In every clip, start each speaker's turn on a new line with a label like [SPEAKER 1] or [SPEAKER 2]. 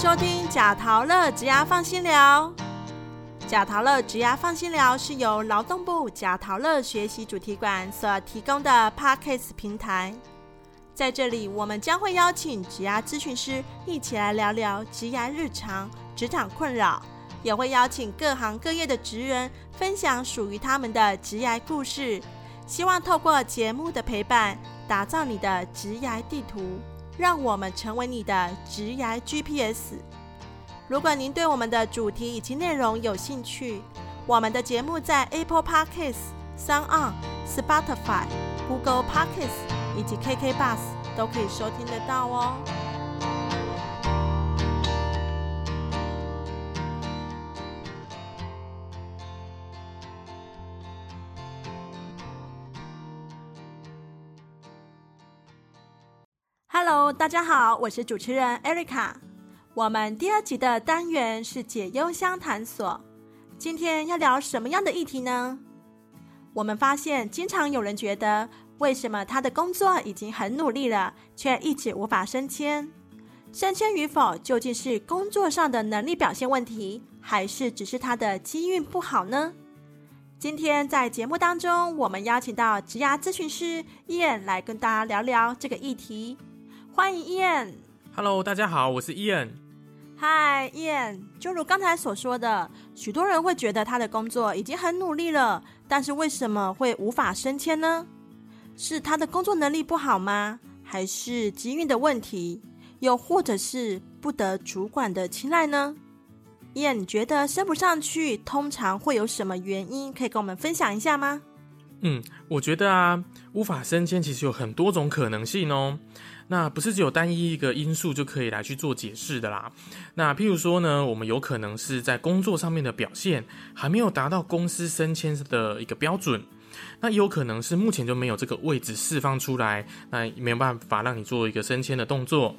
[SPEAKER 1] 收听贾陶乐职涯放心聊。贾陶乐职涯放心聊是由劳动部贾陶乐学习主题馆所提供的 Podcast 平台。在这里，我们将会邀请职涯咨询师一起来聊聊职涯日常、职场困扰，也会邀请各行各业的职人分享属于他们的职涯故事。希望透过节目的陪伴，打造你的职涯地图。让我们成为你的职涯 GPS。如果您对我们的主题以及内容有兴趣，我们的节目在 Apple Podcasts、Sound On、Spotify、Google Podcasts 以及 KK Bus 都可以收听得到哦。Hello，大家好，我是主持人 Erica。我们第二集的单元是解忧相谈所。今天要聊什么样的议题呢？我们发现，经常有人觉得，为什么他的工作已经很努力了，却一直无法升迁？升迁与否，究竟是工作上的能力表现问题，还是只是他的机运不好呢？今天在节目当中，我们邀请到职涯咨询师燕来跟大家聊聊这个议题。欢迎 Ian，Hello，
[SPEAKER 2] 大家好，我是 Ian。
[SPEAKER 1] Hi Ian，就如刚才所说的，许多人会觉得他的工作已经很努力了，但是为什么会无法升迁呢？是他的工作能力不好吗？还是机运的问题？又或者是不得主管的青睐呢？Ian，你觉得升不上去，通常会有什么原因？可以跟我们分享一下吗？
[SPEAKER 2] 嗯，我觉得啊，无法升迁其实有很多种可能性哦。那不是只有单一一个因素就可以来去做解释的啦。那譬如说呢，我们有可能是在工作上面的表现还没有达到公司升迁的一个标准，那也有可能是目前就没有这个位置释放出来，那没有办法让你做一个升迁的动作。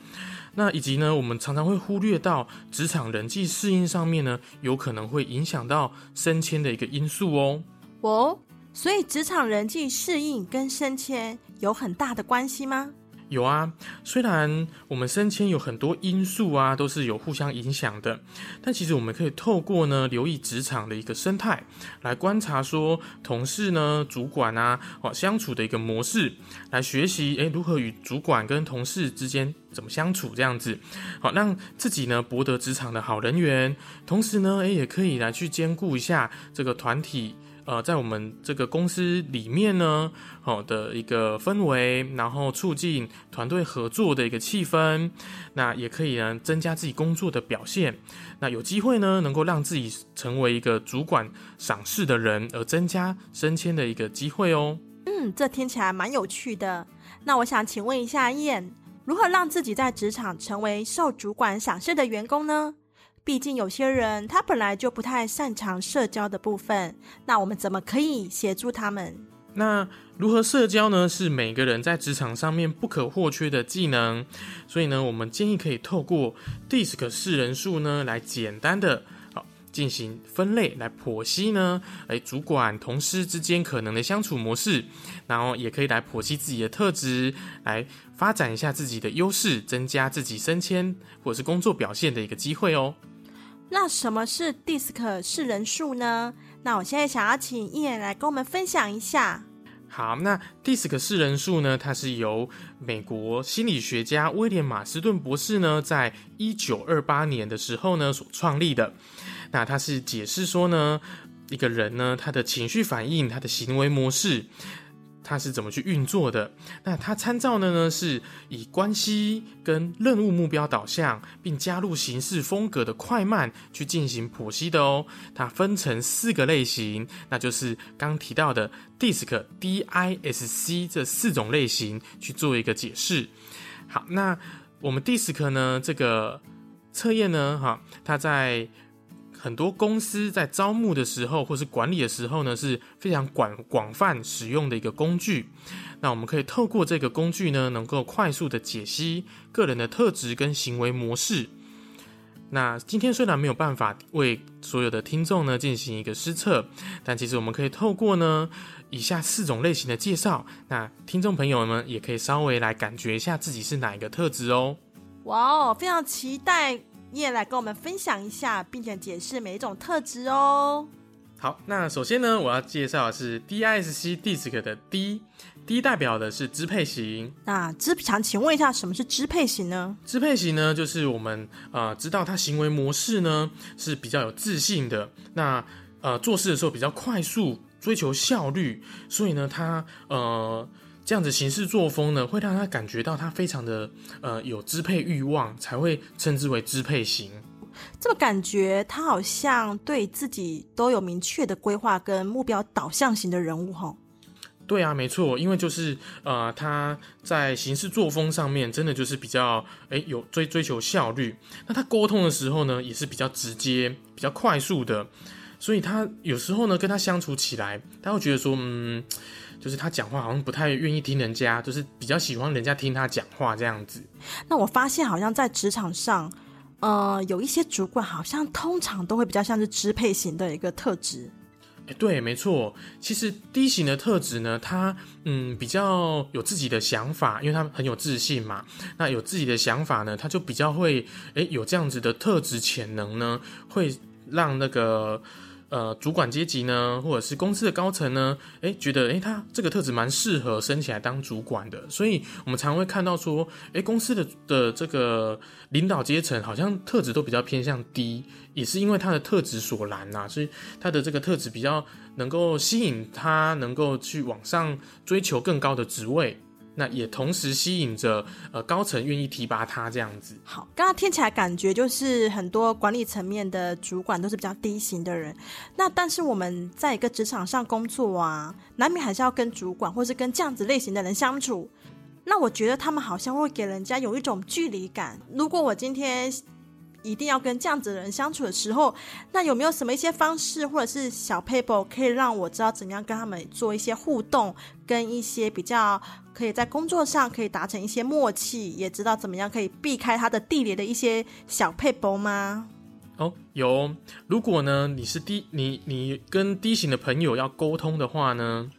[SPEAKER 2] 那以及呢，我们常常会忽略到职场人际适应上面呢，有可能会影响到升迁的一个因素哦。
[SPEAKER 1] 哦，所以职场人际适应跟升迁有很大的关系吗？
[SPEAKER 2] 有啊，虽然我们升迁有很多因素啊，都是有互相影响的，但其实我们可以透过呢留意职场的一个生态，来观察说同事呢、主管啊哦相处的一个模式，来学习诶如何与主管跟同事之间怎么相处这样子，好让自己呢博得职场的好人缘，同时呢诶也可以来去兼顾一下这个团体。呃，在我们这个公司里面呢，好的一个氛围，然后促进团队合作的一个气氛，那也可以呢增加自己工作的表现，那有机会呢能够让自己成为一个主管赏识的人，而增加升迁的一个机会哦。
[SPEAKER 1] 嗯，这听起来蛮有趣的。那我想请问一下燕，如何让自己在职场成为受主管赏识的员工呢？毕竟有些人他本来就不太擅长社交的部分，那我们怎么可以协助他们？
[SPEAKER 2] 那如何社交呢？是每个人在职场上面不可或缺的技能，所以呢，我们建议可以透过 DISC 四人数呢，来简单的好进行分类，来剖析呢，哎，主管同事之间可能的相处模式，然后也可以来剖析自己的特质，来发展一下自己的优势，增加自己升迁或者是工作表现的一个机会哦。
[SPEAKER 1] 那什么是 DISC 四人数呢？那我现在想要请一言来跟我们分享一下。
[SPEAKER 2] 好，那 DISC 四人数呢？它是由美国心理学家威廉马斯顿博士呢，在一九二八年的时候呢所创立的。那他是解释说呢，一个人呢，他的情绪反应，他的行为模式。它是怎么去运作的？那它参照的呢，是以关系跟任务目标导向，并加入形式风格的快慢去进行剖析的哦。它分成四个类型，那就是刚提到的 DISC、DISC 这四种类型去做一个解释。好，那我们 DISC 呢这个测验呢，哈，它在。很多公司在招募的时候，或是管理的时候呢，是非常广广泛使用的一个工具。那我们可以透过这个工具呢，能够快速的解析个人的特质跟行为模式。那今天虽然没有办法为所有的听众呢进行一个施测，但其实我们可以透过呢以下四种类型的介绍，那听众朋友们也可以稍微来感觉一下自己是哪一个特质哦。
[SPEAKER 1] 哇哦，非常期待。你也来跟我们分享一下，并且解释每一种特质哦。
[SPEAKER 2] 好，那首先呢，我要介绍的是 DISC DISC 的 D，D 代表的是支配型。
[SPEAKER 1] 那支想请问一下，什么是支配型呢？
[SPEAKER 2] 支配型呢，就是我们呃知道他行为模式呢是比较有自信的，那呃做事的时候比较快速，追求效率，所以呢他呃这样子行事作风呢，会让他感觉到他非常的呃有支配欲望，才会称之为支配型。
[SPEAKER 1] 这么感觉他好像对自己都有明确的规划跟目标导向型的人物吼。
[SPEAKER 2] 对啊，没错，因为就是呃他在行事作风上面真的就是比较诶有追追求效率，那他沟通的时候呢也是比较直接、比较快速的，所以他有时候呢跟他相处起来，他会觉得说嗯，就是他讲话好像不太愿意听人家，就是比较喜欢人家听他讲话这样子。
[SPEAKER 1] 那我发现好像在职场上。呃，有一些主管好像通常都会比较像是支配型的一个特质。
[SPEAKER 2] 哎，对，没错。其实 D 型的特质呢，他嗯比较有自己的想法，因为他很有自信嘛。那有自己的想法呢，他就比较会哎有这样子的特质潜能呢，会让那个。呃，主管阶级呢，或者是公司的高层呢，诶，觉得诶，他这个特质蛮适合升起来当主管的，所以我们常会看到说，诶，公司的的这个领导阶层好像特质都比较偏向低，也是因为他的特质所然呐，所以他的这个特质比较能够吸引他，能够去往上追求更高的职位。那也同时吸引着呃高层愿意提拔他这样子。
[SPEAKER 1] 好，刚刚听起来感觉就是很多管理层面的主管都是比较低型的人。那但是我们在一个职场上工作啊，难免还是要跟主管或是跟这样子类型的人相处。那我觉得他们好像会给人家有一种距离感。如果我今天。一定要跟这样子的人相处的时候，那有没有什么一些方式或者是小 paper 可以让我知道怎样跟他们做一些互动，跟一些比较可以在工作上可以达成一些默契，也知道怎么样可以避开他的地雷的一些小 paper 吗？
[SPEAKER 2] 哦，有。如果呢你是低你你跟低型的朋友要沟通的话呢？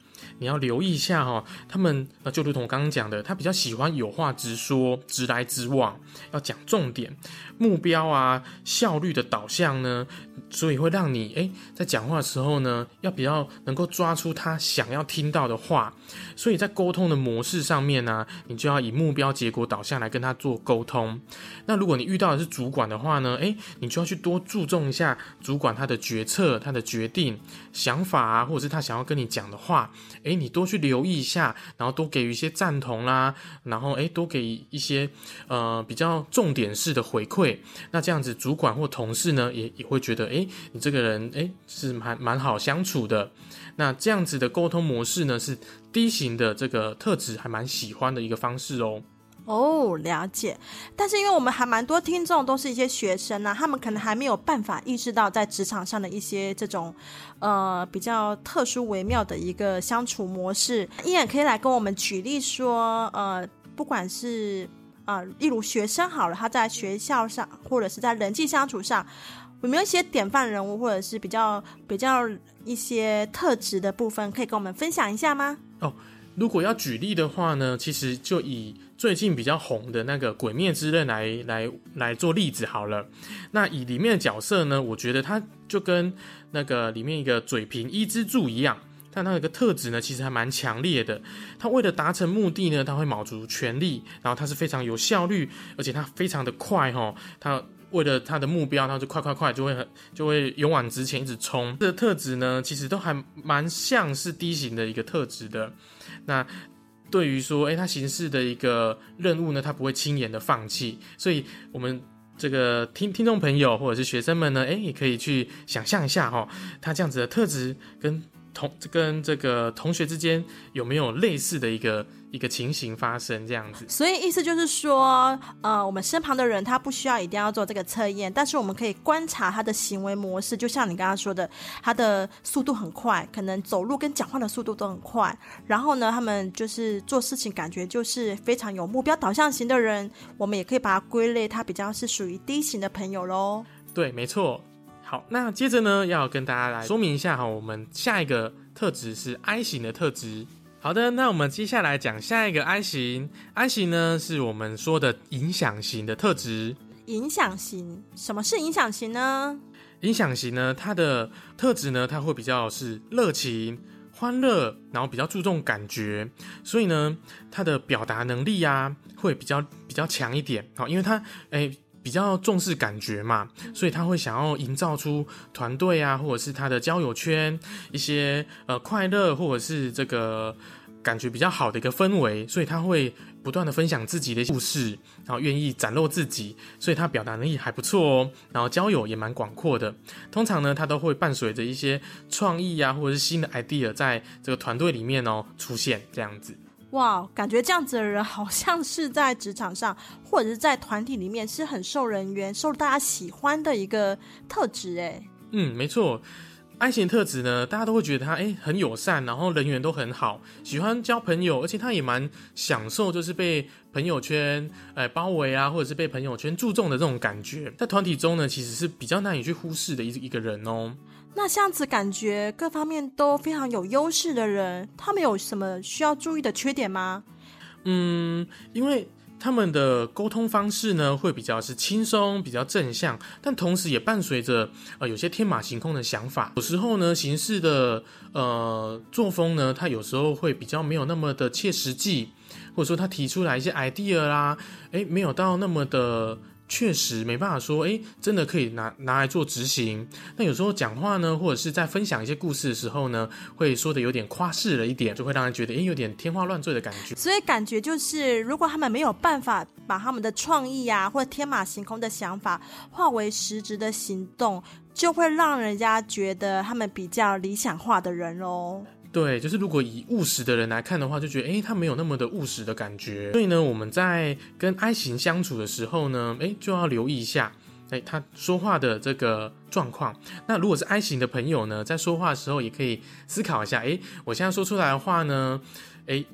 [SPEAKER 2] 你要留意一下哈，他们那就如同我刚刚讲的，他比较喜欢有话直说、直来直往，要讲重点、目标啊、效率的导向呢。所以会让你诶在讲话的时候呢，要比较能够抓出他想要听到的话。所以在沟通的模式上面呢，你就要以目标结果导向来跟他做沟通。那如果你遇到的是主管的话呢，诶，你就要去多注重一下主管他的决策、他的决定、想法啊，或者是他想要跟你讲的话，诶，你多去留意一下，然后多给予一些赞同啦，然后诶，多给一些呃比较重点式的回馈。那这样子，主管或同事呢，也也会觉得诶。你这个人哎，是蛮蛮好相处的。那这样子的沟通模式呢，是 D 型的这个特质还蛮喜欢的一个方式哦。
[SPEAKER 1] 哦，了解。但是因为我们还蛮多听众都是一些学生呢，他们可能还没有办法意识到在职场上的一些这种呃比较特殊微妙的一个相处模式。依然可以来跟我们举例说，呃，不管是啊，例如学生好了，他在学校上或者是在人际相处上。有没有一些典范人物，或者是比较比较一些特质的部分，可以跟我们分享一下吗？
[SPEAKER 2] 哦，如果要举例的话呢，其实就以最近比较红的那个《鬼灭之刃》来来来做例子好了。那以里面的角色呢，我觉得他就跟那个里面一个嘴平伊之助一样，但他有个特质呢，其实还蛮强烈的。他为了达成目的呢，他会卯足全力，然后他是非常有效率，而且他非常的快哈，他。为了他的目标，他就快快快，就会很就会勇往直前，一直冲。这个特质呢，其实都还蛮像是 D 型的一个特质的。那对于说，诶，他行事的一个任务呢，他不会轻言的放弃。所以，我们这个听听众朋友或者是学生们呢，诶，也可以去想象一下哈，他这样子的特质跟同跟这个同学之间有没有类似的一个。一个情形发生这样子，
[SPEAKER 1] 所以意思就是说，呃，我们身旁的人他不需要一定要做这个测验，但是我们可以观察他的行为模式，就像你刚刚说的，他的速度很快，可能走路跟讲话的速度都很快。然后呢，他们就是做事情感觉就是非常有目标导向型的人，我们也可以把它归类，他比较是属于 D 型的朋友喽。
[SPEAKER 2] 对，没错。好，那接着呢，要跟大家来说明一下哈，我们下一个特质是 I 型的特质。好的，那我们接下来讲下一个 I 型。I 型呢，是我们说的影响型的特质。
[SPEAKER 1] 影响型。什么是影响型呢？
[SPEAKER 2] 影响型呢，它的特质呢，它会比较是热情、欢乐，然后比较注重感觉，所以呢，它的表达能力啊，会比较比较强一点。好，因为它诶比较重视感觉嘛，所以他会想要营造出团队啊，或者是他的交友圈一些呃快乐，或者是这个。感觉比较好的一个氛围，所以他会不断的分享自己的故事，然后愿意展露自己，所以他表达能力还不错哦。然后交友也蛮广阔的。通常呢，他都会伴随着一些创意啊，或者是新的 idea 在这个团队里面哦出现这样子。
[SPEAKER 1] 哇，感觉这样子的人好像是在职场上或者是在团体里面是很受人缘、受大家喜欢的一个特质哎。
[SPEAKER 2] 嗯，没错。I 型特质呢，大家都会觉得他哎很友善，然后人缘都很好，喜欢交朋友，而且他也蛮享受就是被朋友圈哎包围啊，或者是被朋友圈注重的这种感觉。在团体中呢，其实是比较难以去忽视的一一个人哦。
[SPEAKER 1] 那这样子感觉各方面都非常有优势的人，他们有什么需要注意的缺点吗？
[SPEAKER 2] 嗯，因为。他们的沟通方式呢，会比较是轻松、比较正向，但同时也伴随着呃有些天马行空的想法。有时候呢，形式的呃作风呢，他有时候会比较没有那么的切实际，或者说他提出来一些 idea 啦，诶，没有到那么的。确实没办法说，哎，真的可以拿拿来做执行。那有时候讲话呢，或者是在分享一些故事的时候呢，会说的有点夸饰了一点，就会让人觉得，哎，有点天花乱坠的感觉。
[SPEAKER 1] 所以感觉就是，如果他们没有办法把他们的创意啊，或者天马行空的想法化为实质的行动，就会让人家觉得他们比较理想化的人哦。
[SPEAKER 2] 对，就是如果以务实的人来看的话，就觉得诶，他没有那么的务实的感觉。所以呢，我们在跟 I 型相处的时候呢，诶，就要留意一下，诶，他说话的这个状况。那如果是 I 型的朋友呢，在说话的时候也可以思考一下，诶，我现在说出来的话呢，诶，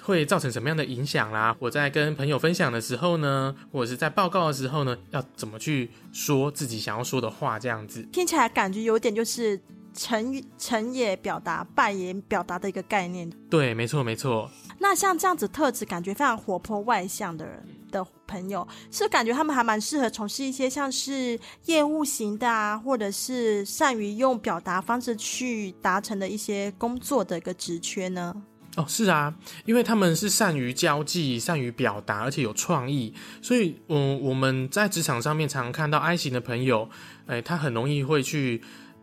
[SPEAKER 2] 会造成什么样的影响啦？我在跟朋友分享的时候呢，或者是在报告的时候呢，要怎么去说自己想要说的话？这样子
[SPEAKER 1] 听起来感觉有点就是。成成也表达，败也表达的一个概念。
[SPEAKER 2] 对，没错，没错。
[SPEAKER 1] 那像这样子特质，感觉非常活泼外向的人的朋友，是感觉他们还蛮适合从事一些像是业务型的啊，或者是善于用表达方式去达成的一些工作的一个职缺呢？
[SPEAKER 2] 哦，是啊，因为他们是善于交际、善于表达，而且有创意，所以，嗯，我们在职场上面常常看到 I 型的朋友，哎，他很容易会去。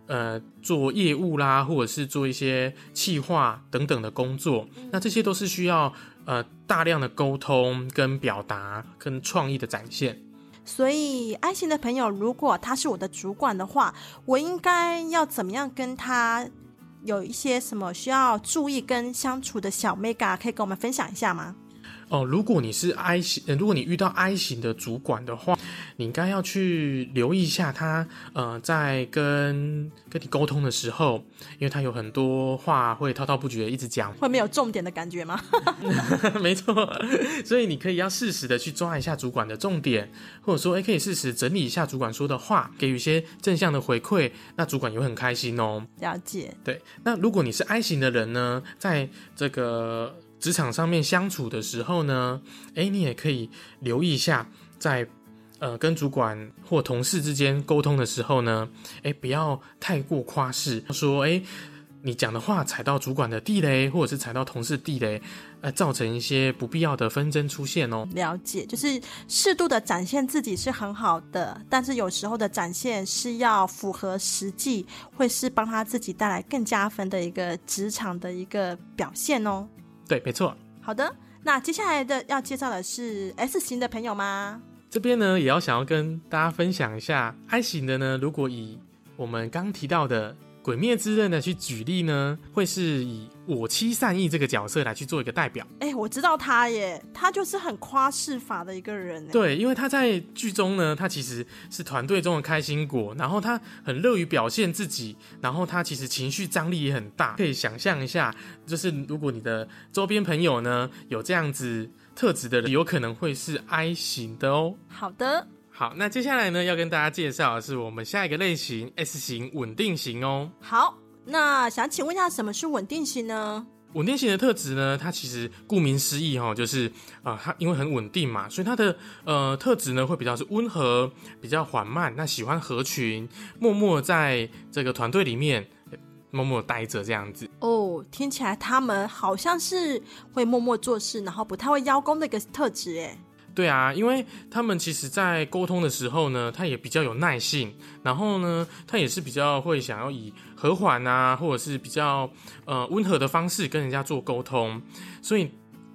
[SPEAKER 2] 呃，做业务啦，或者是做一些企划等等的工作，那这些都是需要呃大量的沟通、跟表达、跟创意的展现。
[SPEAKER 1] 所以安心的朋友，如果他是我的主管的话，我应该要怎么样跟他有一些什么需要注意跟相处的小 mega，可以跟我们分享一下吗？
[SPEAKER 2] 哦，如果你是 I 型，呃，如果你遇到 I 型的主管的话，你应该要去留意一下他，呃，在跟跟你沟通的时候，因为他有很多话会滔滔不绝一直讲，
[SPEAKER 1] 会没有重点的感觉吗？
[SPEAKER 2] 没错，所以你可以要适时的去抓一下主管的重点，或者说，哎，可以适时整理一下主管说的话，给予一些正向的回馈，那主管也会很开心哦。
[SPEAKER 1] 了解。
[SPEAKER 2] 对，那如果你是 I 型的人呢，在这个。职场上面相处的时候呢，哎，你也可以留意一下，在呃跟主管或同事之间沟通的时候呢，哎，不要太过夸饰，说哎，你讲的话踩到主管的地雷，或者是踩到同事地雷，呃，造成一些不必要的纷争出现哦。
[SPEAKER 1] 了解，就是适度的展现自己是很好的，但是有时候的展现是要符合实际，会是帮他自己带来更加分的一个职场的一个表现哦。
[SPEAKER 2] 对，没错。
[SPEAKER 1] 好的，那接下来的要介绍的是 S 型的朋友吗？
[SPEAKER 2] 这边呢，也要想要跟大家分享一下 I 型的呢。如果以我们刚提到的。鬼灭之刃的去举例呢，会是以我妻善意这个角色来去做一个代表。
[SPEAKER 1] 哎，我知道他耶，他就是很夸饰法的一个人。
[SPEAKER 2] 对，因为他在剧中呢，他其实是团队中的开心果，然后他很乐于表现自己，然后他其实情绪张力也很大。可以想象一下，就是如果你的周边朋友呢有这样子特质的人，有可能会是 I 型的哦。
[SPEAKER 1] 好的。
[SPEAKER 2] 好，那接下来呢，要跟大家介绍的是我们下一个类型 S 型稳定型哦。
[SPEAKER 1] 好，那想请问一下，什么是稳定型呢？
[SPEAKER 2] 稳定型的特质呢，它其实顾名思义哈，就是啊，它因为很稳定嘛，所以它的呃特质呢会比较是温和，比较缓慢。那喜欢合群，默默在这个团队里面默默待着这样子。
[SPEAKER 1] 哦，听起来他们好像是会默默做事，然后不太会邀功的一个特质诶。
[SPEAKER 2] 对啊，因为他们其实，在沟通的时候呢，他也比较有耐性，然后呢，他也是比较会想要以和缓啊，或者是比较呃温和的方式跟人家做沟通，所以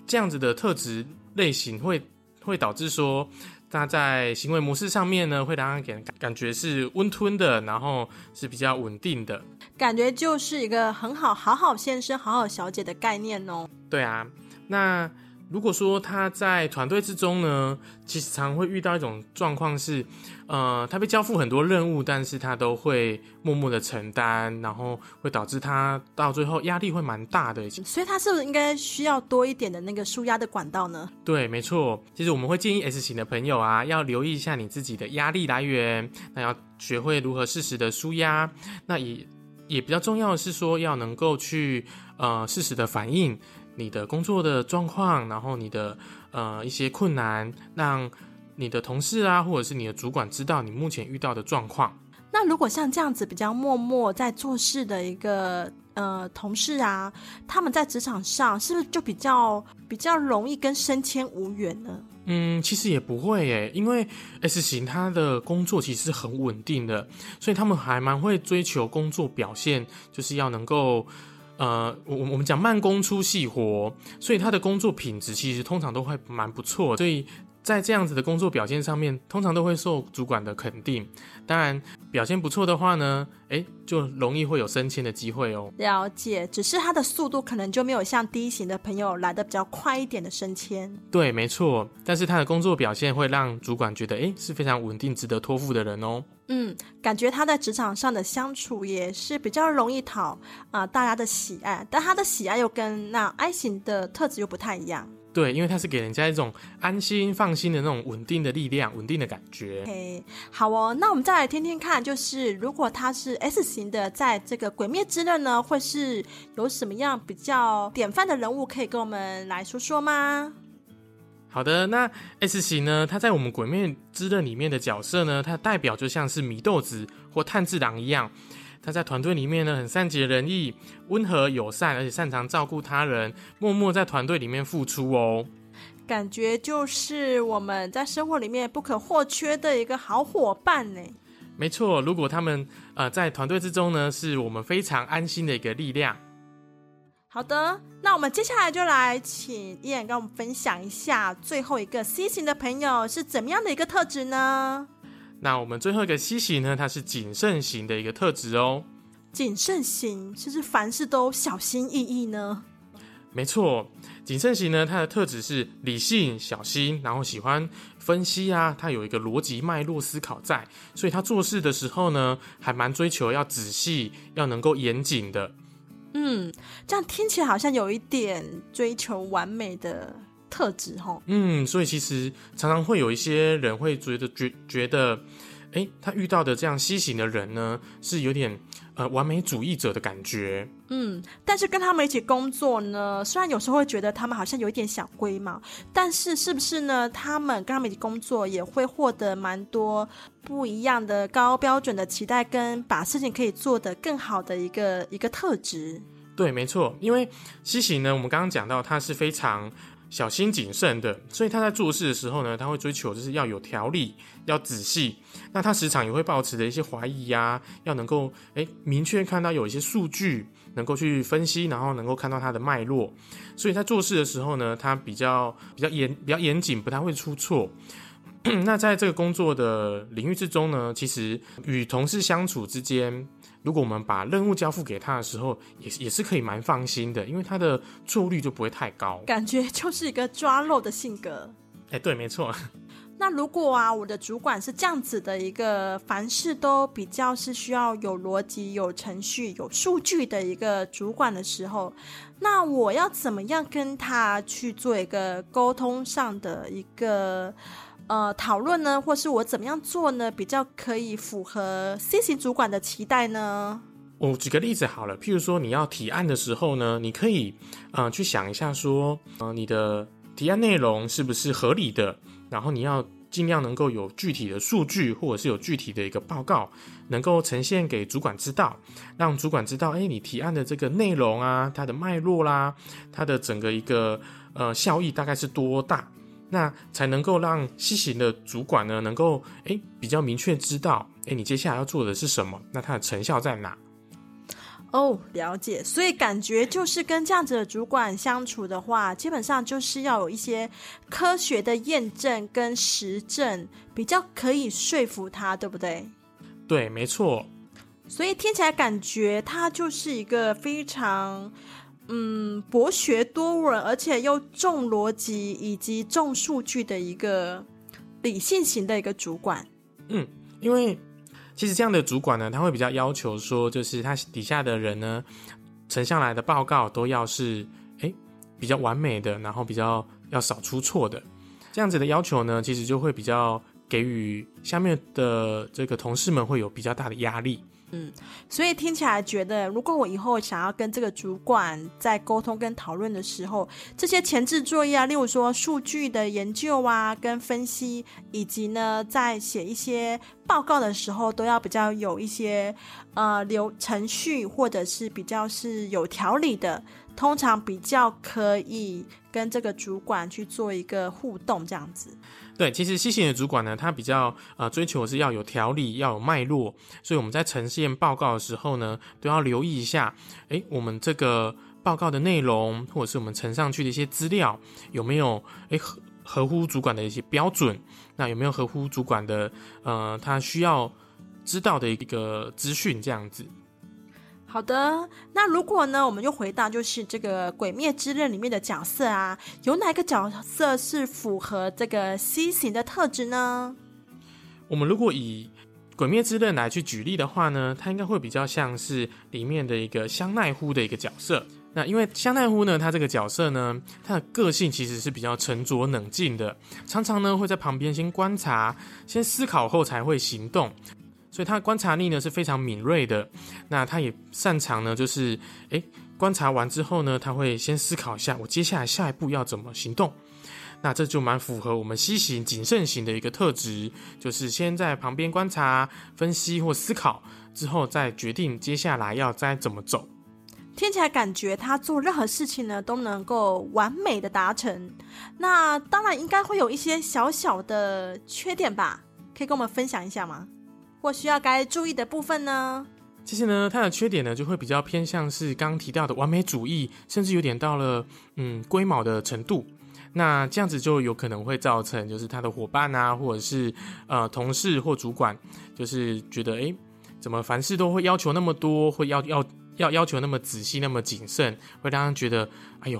[SPEAKER 2] 这样子的特质类型会会导致说，他在行为模式上面呢，会让人给人感觉是温吞的，然后是比较稳定的，
[SPEAKER 1] 感觉就是一个很好好好先生、好好小姐的概念哦。
[SPEAKER 2] 对啊，那。如果说他在团队之中呢，其实常会遇到一种状况是，呃，他被交付很多任务，但是他都会默默的承担，然后会导致他到最后压力会蛮大的。
[SPEAKER 1] 所以，他是不是应该需要多一点的那个舒压的管道呢？
[SPEAKER 2] 对，没错。其实我们会建议 S 型的朋友啊，要留意一下你自己的压力来源，那要学会如何适时的舒压。那也也比较重要的是说，要能够去呃适时的反应。你的工作的状况，然后你的呃一些困难，让你的同事啊，或者是你的主管知道你目前遇到的状况。
[SPEAKER 1] 那如果像这样子比较默默在做事的一个呃同事啊，他们在职场上是不是就比较比较容易跟升迁无缘呢？
[SPEAKER 2] 嗯，其实也不会诶，因为 S 型他的工作其实很稳定的，所以他们还蛮会追求工作表现，就是要能够。呃，我我们讲慢工出细活，所以他的工作品质其实通常都会蛮不错，所以在这样子的工作表现上面，通常都会受主管的肯定。当然，表现不错的话呢，诶，就容易会有升迁的机会哦。
[SPEAKER 1] 了解，只是他的速度可能就没有像 D 型的朋友来的比较快一点的升迁。
[SPEAKER 2] 对，没错，但是他的工作表现会让主管觉得，诶，是非常稳定、值得托付的人哦。
[SPEAKER 1] 嗯，感觉他在职场上的相处也是比较容易讨啊大家的喜爱，但他的喜爱又跟那 I 型的特质又不太一样。
[SPEAKER 2] 对，因为它是给人家一种安心、放心的那种稳定的力量、稳定的感觉。
[SPEAKER 1] OK，好哦，那我们再来听听看，就是如果他是 S 型的，在这个《鬼灭之刃》呢，会是有什么样比较典范的人物，可以跟我们来说说吗？
[SPEAKER 2] 好的，那 S 型呢？他在我们《鬼灭之刃》里面的角色呢，他代表就像是祢豆子或炭治郎一样，他在团队里面呢很善解人意、温和友善，而且擅长照顾他人，默默在团队里面付出哦。
[SPEAKER 1] 感觉就是我们在生活里面不可或缺的一个好伙伴呢。
[SPEAKER 2] 没错，如果他们呃在团队之中呢，是我们非常安心的一个力量。
[SPEAKER 1] 好的，那我们接下来就来请伊眼跟我们分享一下最后一个 C 型的朋友是怎么样的一个特质呢？
[SPEAKER 2] 那我们最后一个 C 型呢，它是谨慎型的一个特质哦。
[SPEAKER 1] 谨慎型是不是凡事都小心翼翼呢？
[SPEAKER 2] 没错，谨慎型呢，它的特质是理性、小心，然后喜欢分析啊，它有一个逻辑脉络思考在，所以他做事的时候呢，还蛮追求要仔细，要能够严谨的。
[SPEAKER 1] 嗯，这样听起来好像有一点追求完美的特质哈。
[SPEAKER 2] 嗯，所以其实常常会有一些人会觉得觉觉得，哎，他遇到的这样西型的人呢，是有点呃完美主义者的感觉。
[SPEAKER 1] 嗯，但是跟他们一起工作呢，虽然有时候会觉得他们好像有一点小龟毛，但是是不是呢？他们跟他们一起工作也会获得蛮多不一样的高标准的期待，跟把事情可以做得更好的一个一个特质。
[SPEAKER 2] 对，没错，因为西行呢，我们刚刚讲到他是非常小心谨慎的，所以他在做事的时候呢，他会追求就是要有条理，要仔细。那他时常也会保持着一些怀疑呀，要能够诶明确看到有一些数据，能够去分析，然后能够看到它的脉络。所以在做事的时候呢，他比较比较严比较严谨，不太会出错。那在这个工作的领域之中呢，其实与同事相处之间。如果我们把任务交付给他的时候，也也是可以蛮放心的，因为他的错误率就不会太高。
[SPEAKER 1] 感觉就是一个抓漏的性格。
[SPEAKER 2] 哎，对，没错。
[SPEAKER 1] 那如果啊，我的主管是这样子的一个，凡事都比较是需要有逻辑、有程序、有数据的一个主管的时候，那我要怎么样跟他去做一个沟通上的一个？呃，讨论呢，或是我怎么样做呢，比较可以符合 C 型主管的期待呢？
[SPEAKER 2] 我举个例子好了，譬如说你要提案的时候呢，你可以呃去想一下说，呃你的提案内容是不是合理的，然后你要尽量能够有具体的数据或者是有具体的一个报告，能够呈现给主管知道，让主管知道，哎，你提案的这个内容啊，它的脉络啦，它的整个一个呃效益大概是多大。那才能够让西行的主管呢，能够诶比较明确知道，诶你接下来要做的是什么，那它的成效在哪？
[SPEAKER 1] 哦，了解。所以感觉就是跟这样子的主管相处的话，基本上就是要有一些科学的验证跟实证，比较可以说服他，对不对？
[SPEAKER 2] 对，没错。
[SPEAKER 1] 所以听起来感觉他就是一个非常。嗯，博学多闻，而且又重逻辑以及重数据的一个理性型的一个主管。
[SPEAKER 2] 嗯，因为其实这样的主管呢，他会比较要求说，就是他底下的人呢，呈上来的报告都要是哎比较完美的，然后比较要少出错的。这样子的要求呢，其实就会比较给予下面的这个同事们会有比较大的压力。
[SPEAKER 1] 嗯，所以听起来觉得，如果我以后想要跟这个主管在沟通跟讨论的时候，这些前置作业啊，例如说数据的研究啊，跟分析，以及呢，在写一些报告的时候，都要比较有一些呃流程序，或者是比较是有条理的。通常比较可以跟这个主管去做一个互动，这样子。
[SPEAKER 2] 对，其实 C 型的主管呢，他比较呃追求是要有条理，要有脉络，所以我们在呈现报告的时候呢，都要留意一下，诶，我们这个报告的内容，或者是我们呈上去的一些资料，有没有诶合合乎主管的一些标准？那有没有合乎主管的呃他需要知道的一个资讯？这样子。
[SPEAKER 1] 好的，那如果呢，我们就回到就是这个《鬼灭之刃》里面的角色啊，有哪个角色是符合这个 C 型的特质呢？
[SPEAKER 2] 我们如果以《鬼灭之刃》来去举例的话呢，它应该会比较像是里面的一个香奈乎的一个角色。那因为香奈乎呢，他这个角色呢，他的个性其实是比较沉着冷静的，常常呢会在旁边先观察、先思考后才会行动。所以他观察力呢是非常敏锐的，那他也擅长呢，就是诶观察完之后呢，他会先思考一下，我接下来下一步要怎么行动。那这就蛮符合我们西型谨慎型的一个特质，就是先在旁边观察、分析或思考之后，再决定接下来要该怎么走。
[SPEAKER 1] 听起来感觉他做任何事情呢都能够完美的达成。那当然应该会有一些小小的缺点吧？可以跟我们分享一下吗？或需要该注意的部分呢？
[SPEAKER 2] 其实呢，它的缺点呢，就会比较偏向是刚提到的完美主义，甚至有点到了嗯龟毛的程度。那这样子就有可能会造成，就是他的伙伴啊，或者是呃同事或主管，就是觉得哎，怎么凡事都会要求那么多，会要要要要求那么仔细、那么谨慎，会让人觉得哎呦，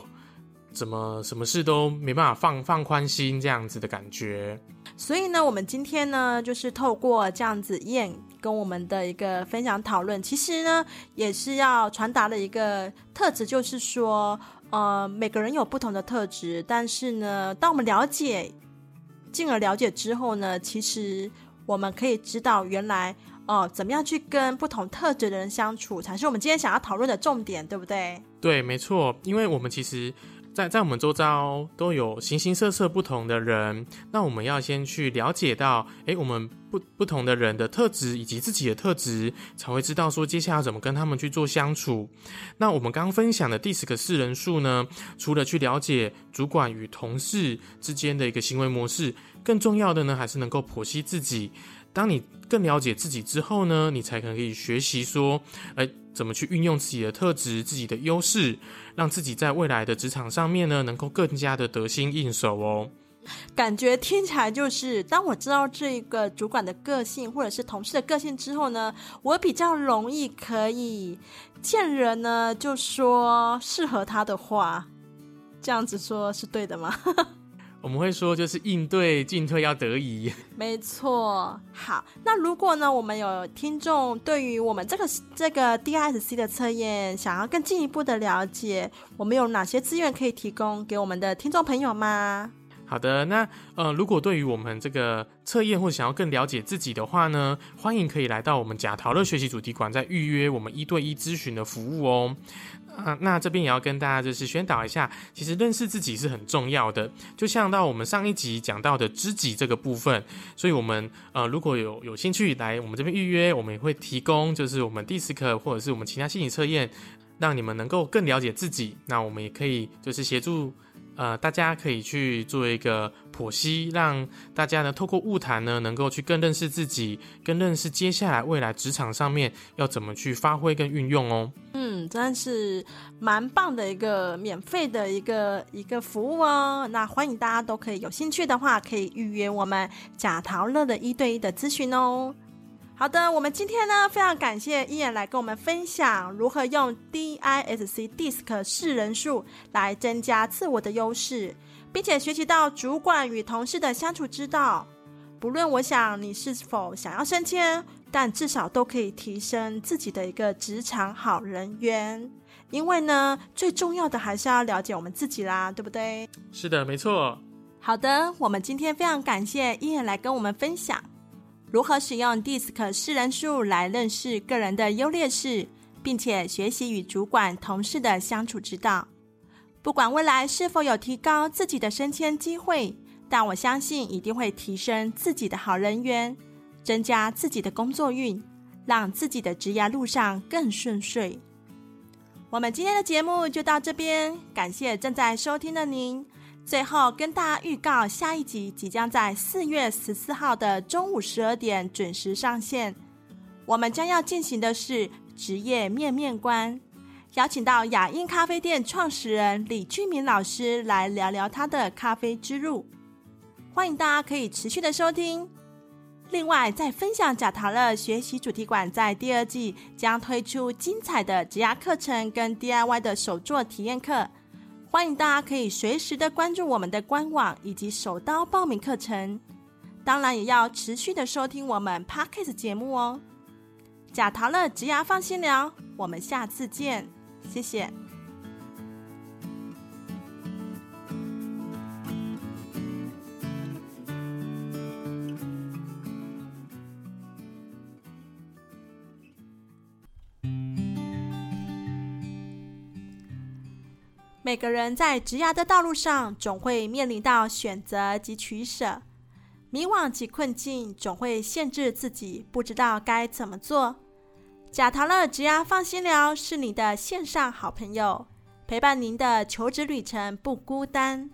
[SPEAKER 2] 怎么什么事都没办法放放宽心这样子的感觉。
[SPEAKER 1] 所以呢，我们今天呢，就是透过这样子验跟我们的一个分享讨论，其实呢，也是要传达的一个特质，就是说，呃，每个人有不同的特质，但是呢，当我们了解，进而了解之后呢，其实我们可以知道，原来哦，怎么样去跟不同特质的人相处，才是我们今天想要讨论的重点，对不对？
[SPEAKER 2] 对，没错，因为我们其实。在在我们周遭都有形形色色不同的人，那我们要先去了解到，诶，我们不不同的人的特质以及自己的特质，才会知道说接下来要怎么跟他们去做相处。那我们刚分享的第十个四人数呢，除了去了解主管与同事之间的一个行为模式，更重要的呢，还是能够剖析自己。当你更了解自己之后呢，你才可能可以学习说，哎。怎么去运用自己的特质、自己的优势，让自己在未来的职场上面呢，能够更加的得心应手哦。
[SPEAKER 1] 感觉听起来就是，当我知道这个主管的个性或者是同事的个性之后呢，我比较容易可以见人呢就说适合他的话，这样子说是对的吗？
[SPEAKER 2] 我们会说，就是应对进退要得宜。
[SPEAKER 1] 没错。好，那如果呢，我们有听众对于我们这个这个 DISC 的测验，想要更进一步的了解，我们有哪些资源可以提供给我们的听众朋友吗？
[SPEAKER 2] 好的，那呃，如果对于我们这个测验或想要更了解自己的话呢，欢迎可以来到我们贾陶乐学习主题馆，再预约我们一对一咨询的服务哦。啊，那这边也要跟大家就是宣导一下，其实认识自己是很重要的，就像到我们上一集讲到的知己这个部分，所以我们呃如果有有兴趣来我们这边预约，我们也会提供就是我们第十课或者是我们其他心理测验，让你们能够更了解自己。那我们也可以就是协助。呃，大家可以去做一个剖析，让大家呢透过物谈呢，能够去更认识自己，更认识接下来未来职场上面要怎么去发挥跟运用哦。
[SPEAKER 1] 嗯，真的是蛮棒的一个免费的一个一个服务哦。那欢迎大家都可以有兴趣的话，可以预约我们贾陶乐的一对一的咨询哦。好的，我们今天呢非常感谢伊眼来跟我们分享如何用 DISC DISC 四人数来增加自我的优势，并且学习到主管与同事的相处之道。不论我想你是否想要升迁，但至少都可以提升自己的一个职场好人缘。因为呢，最重要的还是要了解我们自己啦，对不对？
[SPEAKER 2] 是的，没错。
[SPEAKER 1] 好的，我们今天非常感谢伊眼来跟我们分享。如何使用 DISC 四人数来认识个人的优劣势，并且学习与主管、同事的相处之道？不管未来是否有提高自己的升迁机会，但我相信一定会提升自己的好人缘，增加自己的工作运，让自己的职业路上更顺遂。我们今天的节目就到这边，感谢正在收听的您。最后跟大家预告，下一集即将在四月十四号的中午十二点准时上线。我们将要进行的是职业面面观，邀请到雅音咖啡店创始人李俊明老师来聊聊他的咖啡之路。欢迎大家可以持续的收听。另外，在分享贾陶乐学习主题馆在第二季将推出精彩的职涯课程跟 DIY 的手作体验课。欢迎大家可以随时的关注我们的官网以及手刀报名课程，当然也要持续的收听我们 Podcast 节目哦。假桃乐植牙放心聊，我们下次见，谢谢。每个人在职涯的道路上，总会面临到选择及取舍，迷惘及困境，总会限制自己，不知道该怎么做。贾陶乐职涯放心聊是你的线上好朋友，陪伴您的求职旅程不孤单。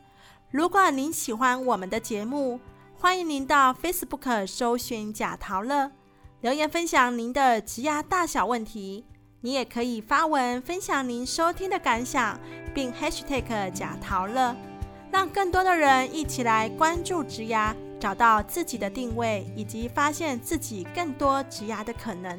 [SPEAKER 1] 如果您喜欢我们的节目，欢迎您到 Facebook 搜寻贾陶乐，留言分享您的职涯大小问题。你也可以发文分享您收听的感想，并 #hashtag 假陶乐，让更多的人一起来关注植牙，找到自己的定位，以及发现自己更多植牙的可能。